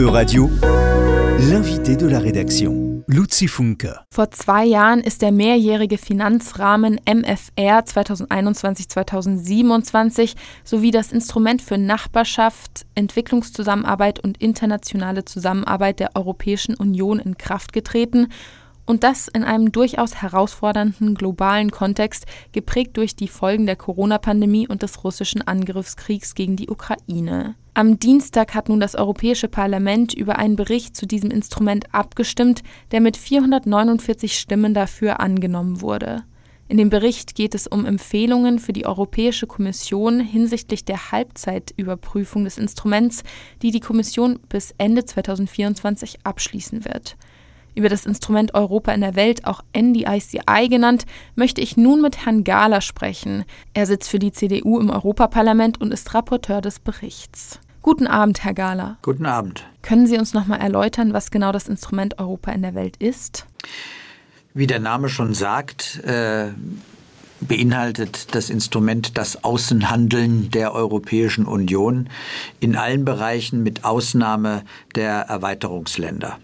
E-Radio, l'invité de la rédaction, Luzi Funke. Vor zwei Jahren ist der mehrjährige Finanzrahmen MFR 2021-2027 sowie das Instrument für Nachbarschaft, Entwicklungszusammenarbeit und internationale Zusammenarbeit der Europäischen Union in Kraft getreten und das in einem durchaus herausfordernden globalen Kontext, geprägt durch die Folgen der Corona-Pandemie und des russischen Angriffskriegs gegen die Ukraine. Am Dienstag hat nun das Europäische Parlament über einen Bericht zu diesem Instrument abgestimmt, der mit 449 Stimmen dafür angenommen wurde. In dem Bericht geht es um Empfehlungen für die Europäische Kommission hinsichtlich der Halbzeitüberprüfung des Instruments, die die Kommission bis Ende 2024 abschließen wird. Über das Instrument Europa in der Welt, auch NDICI genannt, möchte ich nun mit Herrn Gahler sprechen. Er sitzt für die CDU im Europaparlament und ist Rapporteur des Berichts. Guten Abend, Herr Gahler. Guten Abend. Können Sie uns noch mal erläutern, was genau das Instrument Europa in der Welt ist? Wie der Name schon sagt, äh, beinhaltet das Instrument das Außenhandeln der Europäischen Union in allen Bereichen mit Ausnahme der Erweiterungsländer.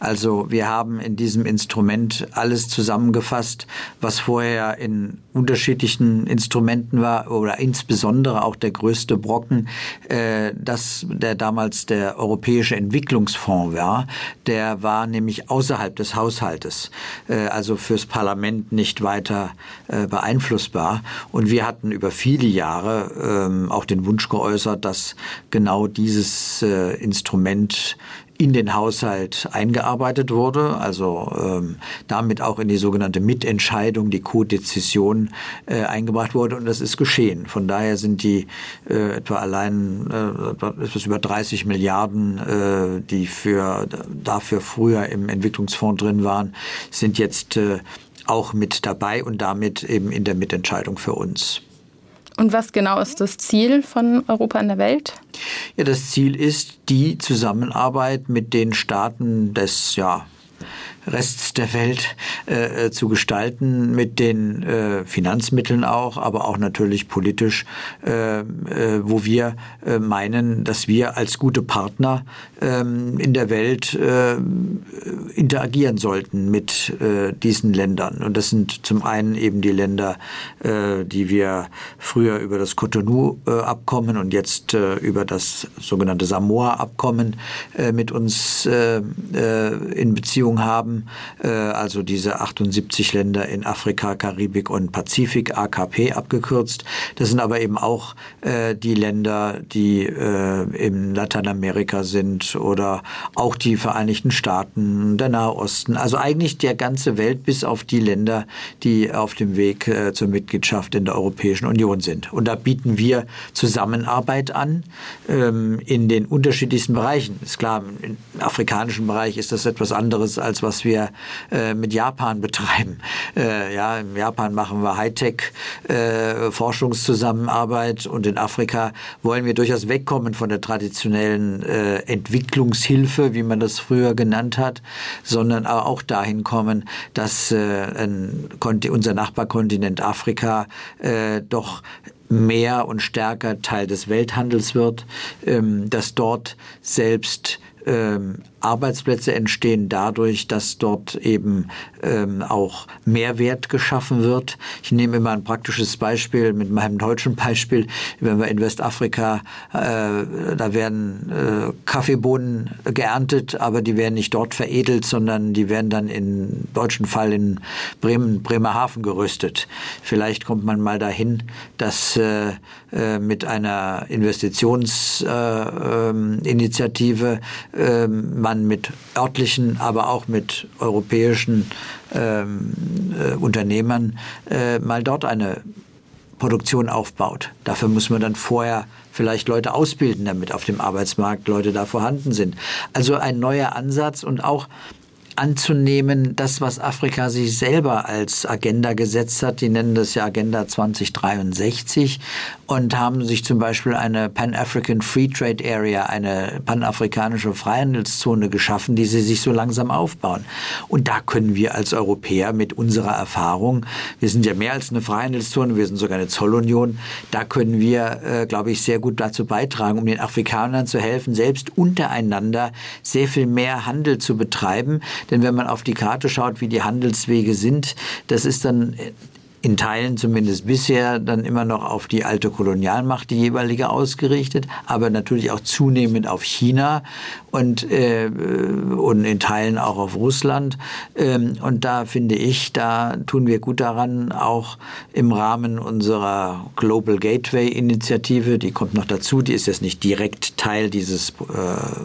Also wir haben in diesem Instrument alles zusammengefasst, was vorher in unterschiedlichen Instrumenten war oder insbesondere auch der größte Brocken, äh, das der damals der Europäische Entwicklungsfonds war. Der war nämlich außerhalb des Haushaltes, äh, also fürs Parlament nicht weiter äh, beeinflussbar. Und wir hatten über viele Jahre ähm, auch den Wunsch geäußert, dass genau dieses äh, Instrument in den Haushalt eingearbeitet wurde, also ähm, damit auch in die sogenannte Mitentscheidung, die Co-Dezession äh, eingebracht wurde und das ist geschehen. Von daher sind die äh, etwa allein äh, etwas über 30 Milliarden, äh, die für dafür früher im Entwicklungsfonds drin waren, sind jetzt äh, auch mit dabei und damit eben in der Mitentscheidung für uns. Und was genau ist das Ziel von Europa in der Welt? Ja, das Ziel ist die Zusammenarbeit mit den Staaten des ja, Rests der Welt äh, äh, zu gestalten, mit den äh, Finanzmitteln auch, aber auch natürlich politisch, äh, äh, wo wir äh, meinen, dass wir als gute Partner ähm, in der Welt interagieren sollten mit diesen Ländern. Und das sind zum einen eben die Länder, die wir früher über das Cotonou-Abkommen und jetzt über das sogenannte Samoa-Abkommen mit uns in Beziehung haben äh, also diese 78 Länder in Afrika, Karibik und Pazifik, AKP abgekürzt. Das sind aber eben auch äh, die Länder, die äh, in Lateinamerika sind oder auch die Vereinigten Staaten, der Nahe Osten. Also eigentlich der ganze Welt bis auf die Länder, die auf dem Weg äh, zur Mitgliedschaft in der Europäischen Union sind. Und da bieten wir Zusammenarbeit an ähm, in den unterschiedlichsten Bereichen. Ist klar, im afrikanischen Bereich ist das etwas anderes, als was wir wir äh, mit Japan betreiben. Äh, ja, in Japan machen wir Hightech-Forschungszusammenarbeit äh, und in Afrika wollen wir durchaus wegkommen von der traditionellen äh, Entwicklungshilfe, wie man das früher genannt hat, sondern auch dahin kommen, dass äh, ein, unser Nachbarkontinent Afrika doch mehr und stärker Teil des Welthandels wird, ähm, dass dort selbst ähm, Arbeitsplätze entstehen dadurch, dass dort eben ähm, auch Mehrwert geschaffen wird. Ich nehme immer ein praktisches Beispiel mit meinem deutschen Beispiel. Wenn wir in Westafrika, äh, da werden äh, Kaffeebohnen geerntet, aber die werden nicht dort veredelt, sondern die werden dann im deutschen Fall in Bremen, Bremerhaven geröstet. Vielleicht kommt man mal dahin, dass äh, äh mit einer Investitionsinitiative äh, äh, man mit örtlichen, aber auch mit europäischen ähm, äh, Unternehmern äh, mal dort eine Produktion aufbaut. Dafür muss man dann vorher vielleicht Leute ausbilden, damit auf dem Arbeitsmarkt Leute da vorhanden sind. Also ein neuer Ansatz und auch anzunehmen, das, was Afrika sich selber als Agenda gesetzt hat, die nennen das ja Agenda 2063 und haben sich zum Beispiel eine Pan-African Free Trade Area, eine panafrikanische Freihandelszone geschaffen, die sie sich so langsam aufbauen. Und da können wir als Europäer mit unserer Erfahrung, wir sind ja mehr als eine Freihandelszone, wir sind sogar eine Zollunion, da können wir, äh, glaube ich, sehr gut dazu beitragen, um den Afrikanern zu helfen, selbst untereinander sehr viel mehr Handel zu betreiben. Denn wenn man auf die Karte schaut, wie die Handelswege sind, das ist dann in Teilen zumindest bisher dann immer noch auf die alte Kolonialmacht, die jeweilige, ausgerichtet, aber natürlich auch zunehmend auf China und, äh, und in Teilen auch auf Russland. Ähm, und da finde ich, da tun wir gut daran, auch im Rahmen unserer Global Gateway Initiative, die kommt noch dazu, die ist jetzt nicht direkt Teil dieses äh,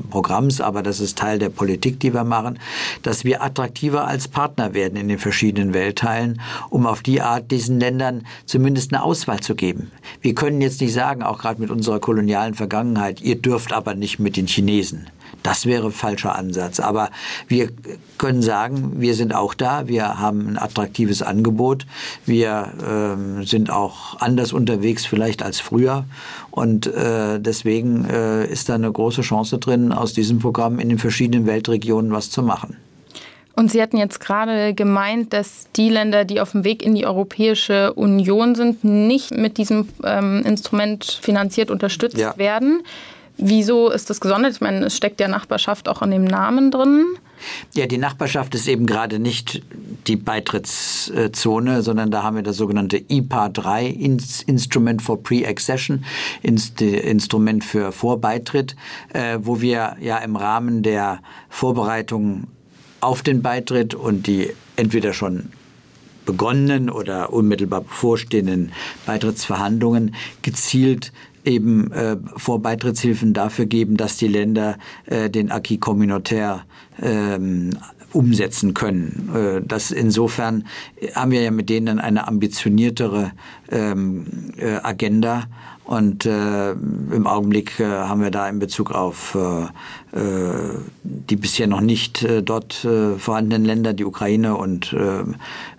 Programms, aber das ist Teil der Politik, die wir machen, dass wir attraktiver als Partner werden in den verschiedenen Weltteilen, um auf die Art diesen Ländern zumindest eine Auswahl zu geben. Wir können jetzt nicht sagen, auch gerade mit unserer kolonialen Vergangenheit, ihr dürft aber nicht mit den Chinesen. Das wäre falscher Ansatz. Aber wir können sagen, wir sind auch da, wir haben ein attraktives Angebot, wir ähm, sind auch anders unterwegs vielleicht als früher und äh, deswegen äh, ist da eine große Chance drin, aus diesem Programm in den verschiedenen Weltregionen was zu machen. Und Sie hatten jetzt gerade gemeint, dass die Länder, die auf dem Weg in die Europäische Union sind, nicht mit diesem ähm, Instrument finanziert unterstützt ja. werden. Wieso ist das gesondert? Ich meine, es steckt ja Nachbarschaft auch in dem Namen drin. Ja, die Nachbarschaft ist eben gerade nicht die Beitrittszone, sondern da haben wir das sogenannte IPA 3, Instrument for Pre-Accession, Instrument für Vorbeitritt, äh, wo wir ja im Rahmen der Vorbereitung auf den Beitritt und die entweder schon begonnenen oder unmittelbar bevorstehenden Beitrittsverhandlungen gezielt eben äh, vor Beitrittshilfen dafür geben, dass die Länder äh, den Acquis communautaire ähm, umsetzen können. Äh, das insofern haben wir ja mit denen dann eine ambitioniertere ähm, äh, Agenda und äh, im Augenblick äh, haben wir da in Bezug auf äh, äh die bisher noch nicht äh, dort äh, vorhandenen Länder, die Ukraine und äh,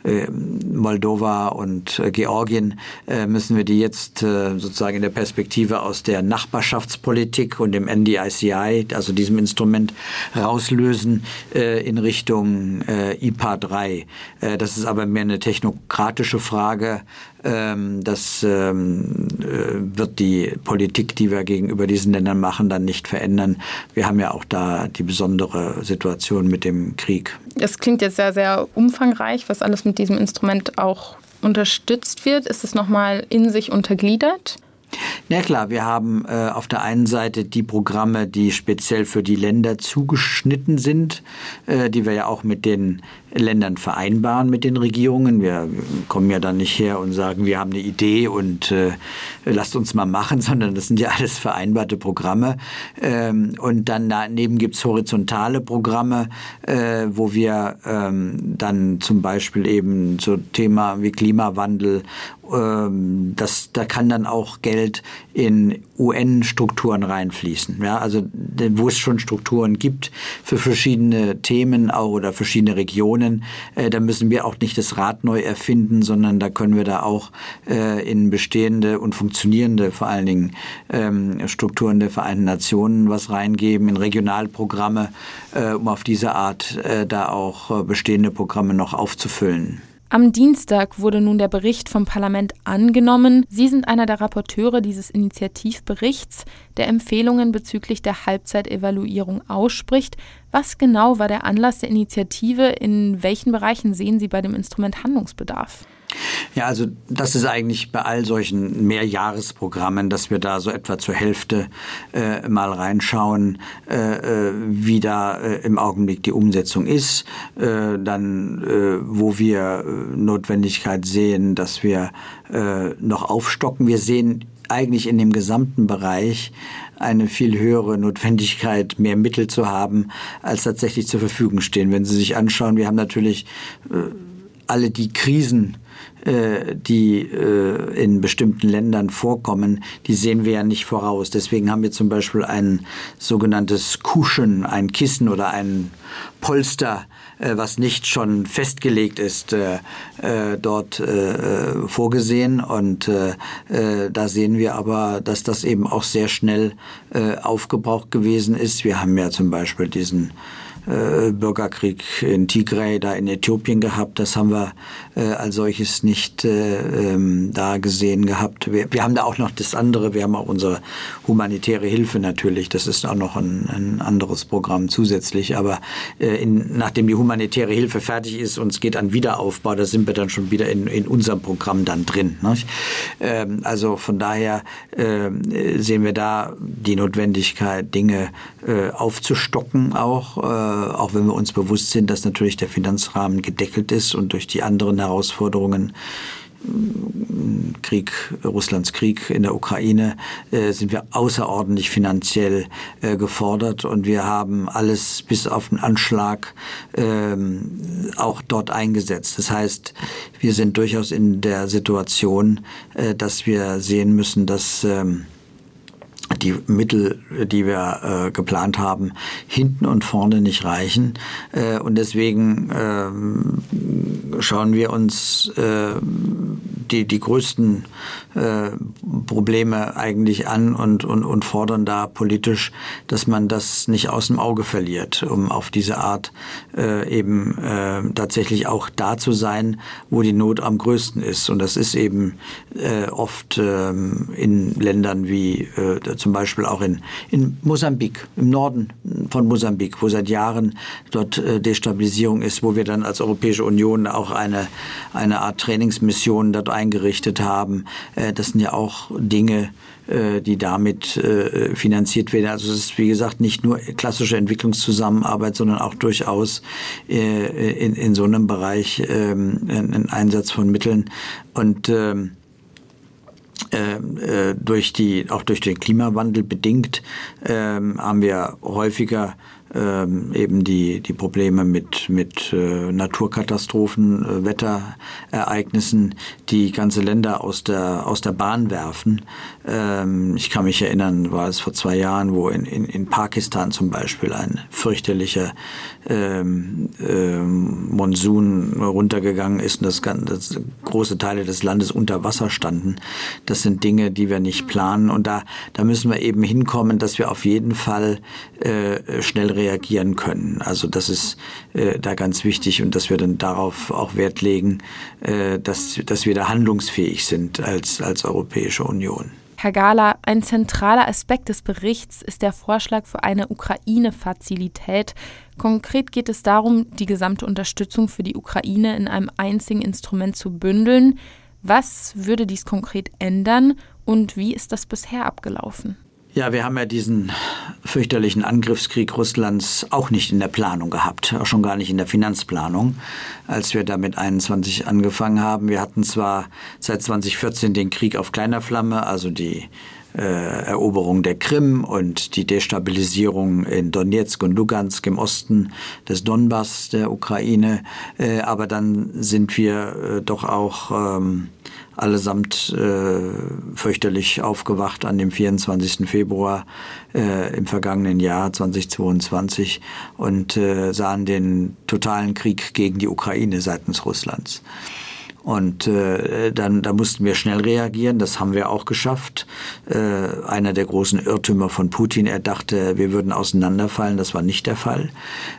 äh, Moldova und äh, Georgien, äh, müssen wir die jetzt äh, sozusagen in der Perspektive aus der Nachbarschaftspolitik und dem NDICI, also diesem Instrument, rauslösen äh, in Richtung äh, IPA 3. Äh, das ist aber mehr eine technokratische Frage. Ähm, das ähm, äh, wird die Politik, die wir gegenüber diesen Ländern machen, dann nicht verändern. Wir haben ja auch da die besondere Situation mit dem Krieg. Es klingt jetzt sehr, sehr umfangreich, was alles mit diesem Instrument auch unterstützt wird. Ist es nochmal in sich untergliedert? Na klar, wir haben äh, auf der einen Seite die Programme, die speziell für die Länder zugeschnitten sind, äh, die wir ja auch mit den Ländern vereinbaren, mit den Regierungen. Wir kommen ja dann nicht her und sagen, wir haben eine Idee und äh, lasst uns mal machen, sondern das sind ja alles vereinbarte Programme. Ähm, und dann daneben gibt's horizontale Programme, äh, wo wir ähm, dann zum Beispiel eben so Thema wie Klimawandel das, da kann dann auch Geld in UN-Strukturen reinfließen. Ja, also wo es schon Strukturen gibt für verschiedene Themen auch oder verschiedene Regionen, äh, da müssen wir auch nicht das Rad neu erfinden, sondern da können wir da auch äh, in bestehende und funktionierende vor allen Dingen ähm, Strukturen der Vereinten Nationen was reingeben, in Regionalprogramme, äh, um auf diese Art äh, da auch äh, bestehende Programme noch aufzufüllen. Am Dienstag wurde nun der Bericht vom Parlament angenommen. Sie sind einer der Rapporteure dieses Initiativberichts, der Empfehlungen bezüglich der Halbzeitevaluierung ausspricht. Was genau war der Anlass der Initiative? In welchen Bereichen sehen Sie bei dem Instrument Handlungsbedarf? Ja, also das ist eigentlich bei all solchen Mehrjahresprogrammen, dass wir da so etwa zur Hälfte äh, mal reinschauen, äh, äh wie da äh, im Augenblick die Umsetzung ist, äh, dann äh, wo wir Notwendigkeit sehen, dass wir noch aufstocken. Wir sehen eigentlich in dem gesamten Bereich eine viel höhere Notwendigkeit, mehr Mittel zu haben, als tatsächlich zur Verfügung stehen. Wenn Sie sich anschauen, wir haben natürlich alle die Krisen, die äh, in bestimmten Ländern vorkommen, die sehen wir ja nicht voraus. Deswegen haben wir zum Beispiel ein sogenanntes Cushion, ein Kissen oder ein Polster, äh, was nicht schon festgelegt ist, dort vorgesehen. Und da sehen wir aber, dass das eben auch sehr schnell aufgebraucht gewesen ist. Wir haben ja zum Beispiel diesen äh, Bürgerkrieg in Tigray, da in Äthiopien gehabt. Das haben wir äh, als solches nicht äh, ähm, da gesehen gehabt. Wir, wir, haben da auch noch das andere, wir haben auch unsere humanitäre Hilfe natürlich. Das ist auch noch ein, ein anderes Programm zusätzlich. Aber äh, in, nachdem die humanitäre Hilfe fertig ist und es geht an Wiederaufbau, da sind wir dann schon wieder in, in unserem Programm dann drin. Ähm, also von daher äh, sehen wir da die Notwendigkeit, Dinge äh, aufzustocken auch auch wenn wir uns bewusst sind, dass natürlich der Finanzrahmen gedeckelt ist und durch die anderen Herausforderungen mm, Krieg, Russlands Krieg in der Ukraine, äh, sind wir außerordentlich finanziell äh, gefordert und wir haben alles bis auf den Anschlag ähm, auch dort eingesetzt. Das heißt, wir sind durchaus in der Situation, äh, dass wir sehen müssen, dass ähm, die Mittel, die wir äh, geplant haben, hinten und vorne nicht reichen. Äh, und deswegen ähm, schauen wir uns äh, die, die größten äh, Probleme eigentlich an und, und, und fordern da politisch, dass man das nicht aus dem Auge verliert, um auf diese Art äh, eben äh, tatsächlich auch da zu sein, wo die Not am größten ist. Und das ist eben äh, oft äh, in Ländern wie äh, zum Beispiel auch in, in Mosambik, im Norden von Mosambik, wo seit Jahren dort äh, Destabilisierung ist, wo wir dann als Europäische Union auch eine, eine Art Trainingsmission dort eingerichtet haben. Äh, das sind ja auch Dinge, äh, die damit finanziert werden. Also es ist, wie gesagt, nicht nur klassische Entwicklungszusammenarbeit, sondern auch durchaus in, in so einem Bereich ähm, ein Einsatz von Mitteln. Und ähm, durch die, auch durch den Klimawandel bedingt, ähm, haben wir häufiger ähm, eben die, die Probleme mit, mit äh, Naturkatastrophen, äh, Wetterereignissen, die ganze Länder aus der, aus der Bahn werfen. Ähm, ich kann mich erinnern, war es vor zwei Jahren, wo in, in, in Pakistan zum Beispiel ein fürchterlicher ähm, ähm, Monsun runtergegangen ist und das, das große Teile des Landes unter Wasser standen. Das sind Dinge, die wir nicht planen und da, da müssen wir eben hinkommen, dass wir auf jeden Fall äh, schnell reagieren reagieren können. Also das ist äh, da ganz wichtig und dass wir dann darauf auch Wert legen, äh, dass, dass wir da handlungsfähig sind als, als Europäische Union. Herr Gala, ein zentraler Aspekt des Berichts ist der Vorschlag für eine Ukraine-Fazilität. Konkret geht es darum, die gesamte Unterstützung für die Ukraine in einem einzigen Instrument zu bündeln. Was würde dies konkret ändern und wie ist das bisher abgelaufen? Ja, wir haben ja diesen fürchterlichen Angriffskrieg Russlands auch nicht in der Planung gehabt, auch schon gar nicht in der Finanzplanung, als wir da mit 21 angefangen haben. Wir hatten zwar seit 2014 den Krieg auf kleiner Flamme, also die äh, Eroberung der Krim und die Destabilisierung in Donetsk und Lugansk im Osten des Donbass der Ukraine. Äh, aber dann sind wir äh, doch auch ähm, allesamt äh, fürchterlich aufgewacht an dem 24. Februar äh, im vergangenen Jahr 2022 und äh, sahen den totalen Krieg gegen die Ukraine seitens Russlands. Und äh, dann da mussten wir schnell reagieren. Das haben wir auch geschafft. Äh, einer der großen Irrtümer von Putin, er dachte, wir würden auseinanderfallen. Das war nicht der Fall.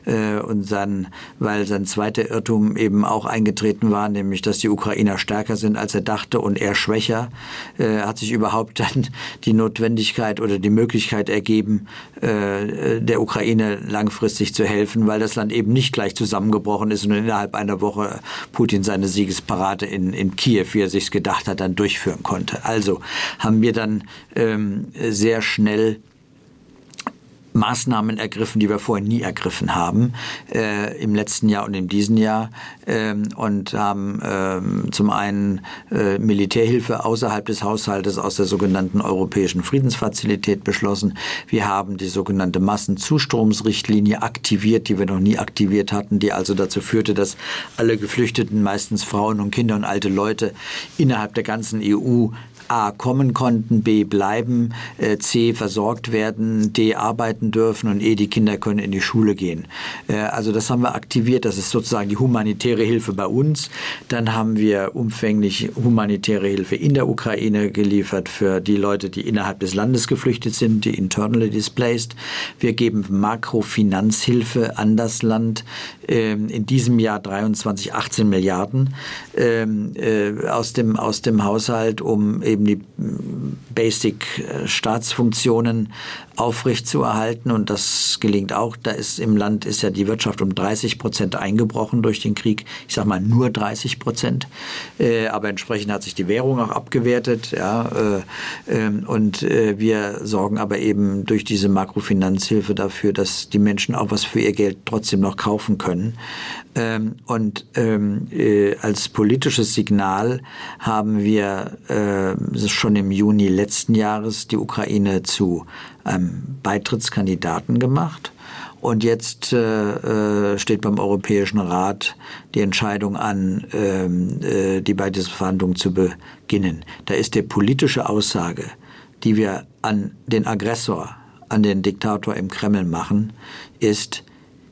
Äh, und dann, weil sein zweiter Irrtum eben auch eingetreten war, nämlich, dass die Ukrainer stärker sind, als er dachte und er schwächer, äh, hat sich überhaupt dann die Notwendigkeit oder die Möglichkeit ergeben, äh, der Ukraine langfristig zu helfen, weil das Land eben nicht gleich zusammengebrochen ist und innerhalb einer Woche Putin seine Siegesparade gerade in, in Kiew, wie er sich gedacht hat, dann durchführen konnte. Also haben wir dann ähm, sehr schnell Maßnahmen ergriffen, die wir vorher nie ergriffen haben, äh, im letzten Jahr und in diesem Jahr. Ähm, und haben ähm, zum einen äh, Militärhilfe außerhalb des Haushaltes aus der sogenannten Europäischen Friedensfazilität beschlossen. Wir haben die sogenannte Massenzustromsrichtlinie aktiviert, die wir noch nie aktiviert hatten, die also dazu führte, dass alle Geflüchteten, meistens Frauen und Kinder und alte Leute, innerhalb der ganzen EU A kommen konnten, B bleiben, äh, C versorgt werden, D arbeiten dürfen und E die Kinder können in die Schule gehen. Äh, also das haben wir aktiviert, das ist sozusagen die humanitäre Hilfe bei uns. Dann haben wir umfänglich humanitäre Hilfe in der Ukraine geliefert für die Leute, die innerhalb des Landes geflüchtet sind, die internally displaced. Wir geben Makrofinanzhilfe an das Land ähm, in diesem Jahr 23, 18 Milliarden ähm, äh, aus dem, aus dem Haushalt, um eben eben die Basic-Staatsfunktionen aufrechtzuerhalten und das gelingt auch. Da ist im Land ist ja die Wirtschaft um 30 Prozent eingebrochen durch den Krieg. Ich sage mal nur 30 Prozent, äh, aber entsprechend hat sich die Währung auch abgewertet. Ja, äh, äh, und wir sorgen aber eben durch diese Makrofinanzhilfe dafür, dass die Menschen auch was für ihr Geld trotzdem noch kaufen können. Ähm, und ähm, äh, als politisches Signal haben wir äh, schon im Juni letzten Jahres die Ukraine zu einem Beitrittskandidaten gemacht. Und jetzt äh, äh, steht beim Europäischen Rat die Entscheidung an, ähm, äh, die Beitrittsverhandlungen zu beginnen. Da ist die politische Aussage, die wir an den Aggressor, an den Diktator im Kreml machen, ist,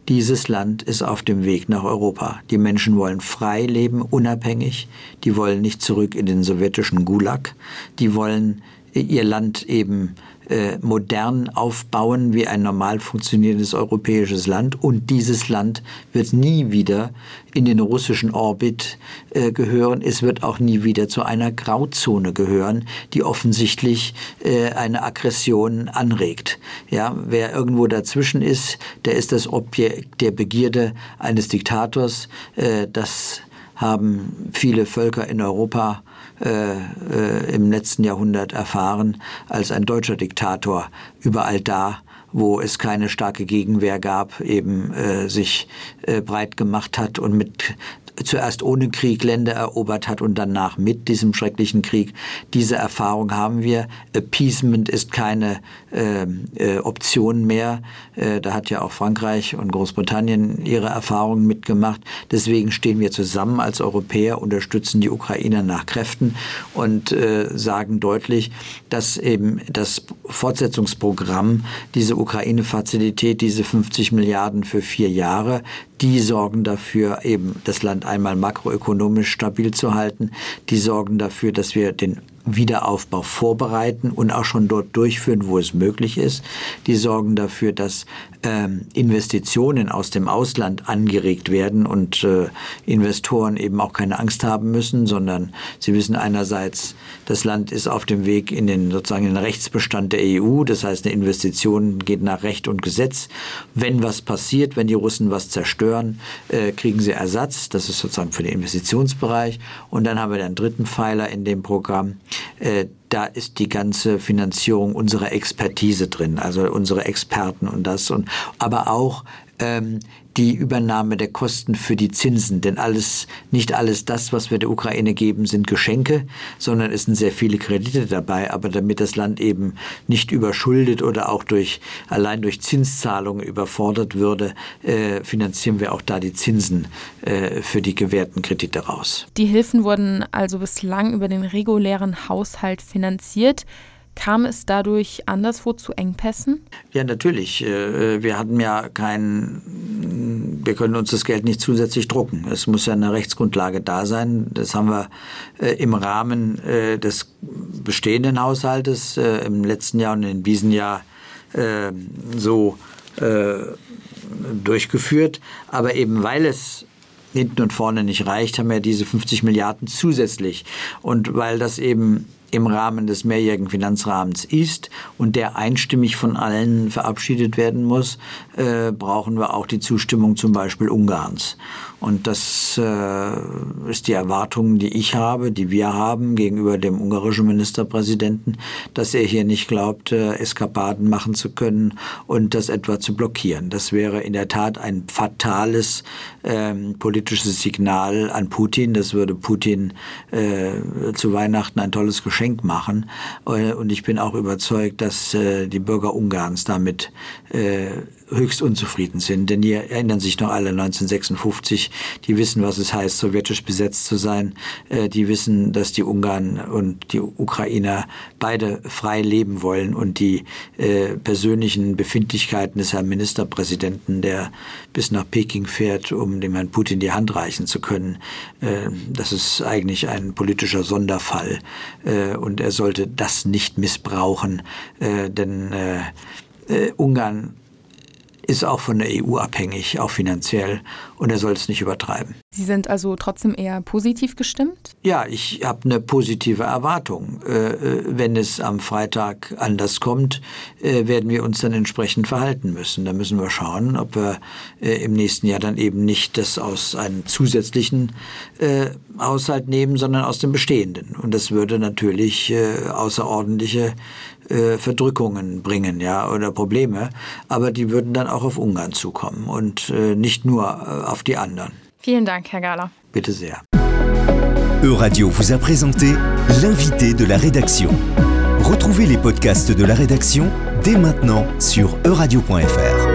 dieses Land ist auf dem Weg nach Europa. Die Menschen wollen frei leben, unabhängig. Die wollen nicht zurück in den sowjetischen Gulag. Die wollen ihr Land eben äh, modern aufbauen wie ein normal funktionierendes europäisches Land. Und dieses Land wird nie wieder in den russischen Orbit äh, gehören. Es wird auch nie wieder zu einer Grauzone gehören, die offensichtlich äh, eine Aggression anregt. Ja, wer irgendwo dazwischen ist, der ist das Objekt der Begierde eines Diktators. Äh, das haben viele Völker in Europa äh, äh, im letzten Jahrhundert erfahren, als ein deutscher Diktator. Überall da, wo es keine starke Gegenwehr gab, eben äh, sich äh, breit gemacht hat und mit zuerst ohne Krieg Länder erobert hat und danach mit diesem schrecklichen Krieg. Diese Erfahrung haben wir. Appeasement ist keine äh, äh, Option mehr. Äh, da hat ja auch Frankreich und Großbritannien ihre Erfahrungen mitgemacht. Deswegen stehen wir zusammen als Europäer, unterstützen die Ukrainer nach Kräften und äh, sagen deutlich, dass eben das Fortsetzungsprogramm, diese Ukraine-Fazilität, diese 50 Milliarden für vier Jahre, die sorgen dafür, eben das Land einmal makroökonomisch stabil zu halten. Die sorgen dafür, dass wir den Wiederaufbau vorbereiten und auch schon dort durchführen, wo es möglich ist. Die sorgen dafür, dass ähm, Investitionen aus dem Ausland angeregt werden und äh, Investoren eben auch keine Angst haben müssen, sondern sie wissen einerseits, das Land ist auf dem Weg in den sozusagen in den Rechtsbestand der EU. Das heißt, eine Investition geht nach Recht und Gesetz. Wenn was passiert, wenn die Russen was zerstören, äh, kriegen sie Ersatz. Das ist sozusagen für den Investitionsbereich. Und dann haben wir den dritten Pfeiler in dem Programm. Äh, da ist die ganze Finanzierung unserer Expertise drin, also unsere Experten und das und aber auch ähm, die Übernahme der Kosten für die Zinsen. Denn alles, nicht alles das, was wir der Ukraine geben, sind Geschenke, sondern es sind sehr viele Kredite dabei. Aber damit das Land eben nicht überschuldet oder auch durch, allein durch Zinszahlungen überfordert würde, äh, finanzieren wir auch da die Zinsen äh, für die gewährten Kredite raus. Die Hilfen wurden also bislang über den regulären Haushalt finanziert. Kam es dadurch anderswo zu Engpässen? Ja, natürlich. Äh, wir hatten ja kein, wir können uns das Geld nicht zusätzlich drucken. Es muss ja eine Rechtsgrundlage da sein. Das haben wir äh, im Rahmen äh, des bestehenden Haushaltes im letzten Jahr und in diesem Jahr so durchgeführt. Aber eben weil es hinten und vorne nicht reicht, haben wir diese 50 Milliarden zusätzlich. Und weil das eben im Rahmen des mehrjährigen Finanzrahmens ist und der einstimmig von allen verabschiedet werden muss, äh, brauchen wir auch die Zustimmung zum Beispiel Ungarns. Und das äh, ist die Erwartung, die ich habe, die wir haben gegenüber dem ungarischen Ministerpräsidenten, dass er hier nicht glaubt, äh, Eskapaden machen zu können und das etwa zu blockieren. Das wäre in der Tat ein fatales ähm, politisches Signal an Putin. Das würde Putin äh, zu Weihnachten ein tolles Geschenk machen. Äh, und ich bin auch überzeugt, dass äh, die Bürger Ungarns damit äh, höchst unzufrieden sind. Denn die erinnern sich noch alle 1956, die wissen, was es heißt, sowjetisch besetzt zu sein. Äh, die wissen, dass die Ungarn und die Ukrainer beide frei leben wollen und die äh, persönlichen Befindlichkeiten des Herrn Ministerpräsidenten, der bis nach Peking fährt, um dem Herrn Putin die Hand reichen zu können, äh, das ist eigentlich ein politischer Sonderfall. Und er sollte das nicht missbrauchen, denn Ungarn ist auch von der EU abhängig, auch finanziell, und er soll es nicht übertreiben. Sie sind also trotzdem eher positiv gestimmt? Ja, ich habe eine positive Erwartung. Äh, äh, wenn es am Freitag anders kommt, äh, werden wir uns dann entsprechend verhalten müssen. Da müssen wir schauen, ob wir im nächsten Jahr dann eben nicht das aus einem zusätzlichen Haushalt nehmen, sondern aus dem bestehenden. Und das würde natürlich außerordentliche Verdrückungen bringen, ja, oder Probleme. Aber die würden dann auch auf Ungarn zukommen und nicht nur auf die anderen. Vielen Dank, Herr Gala. Bitte sehr. Euradio vous a présenté l'invité de la rédaction. Retrouvez les podcasts de la rédaction dès maintenant sur euradio.fr.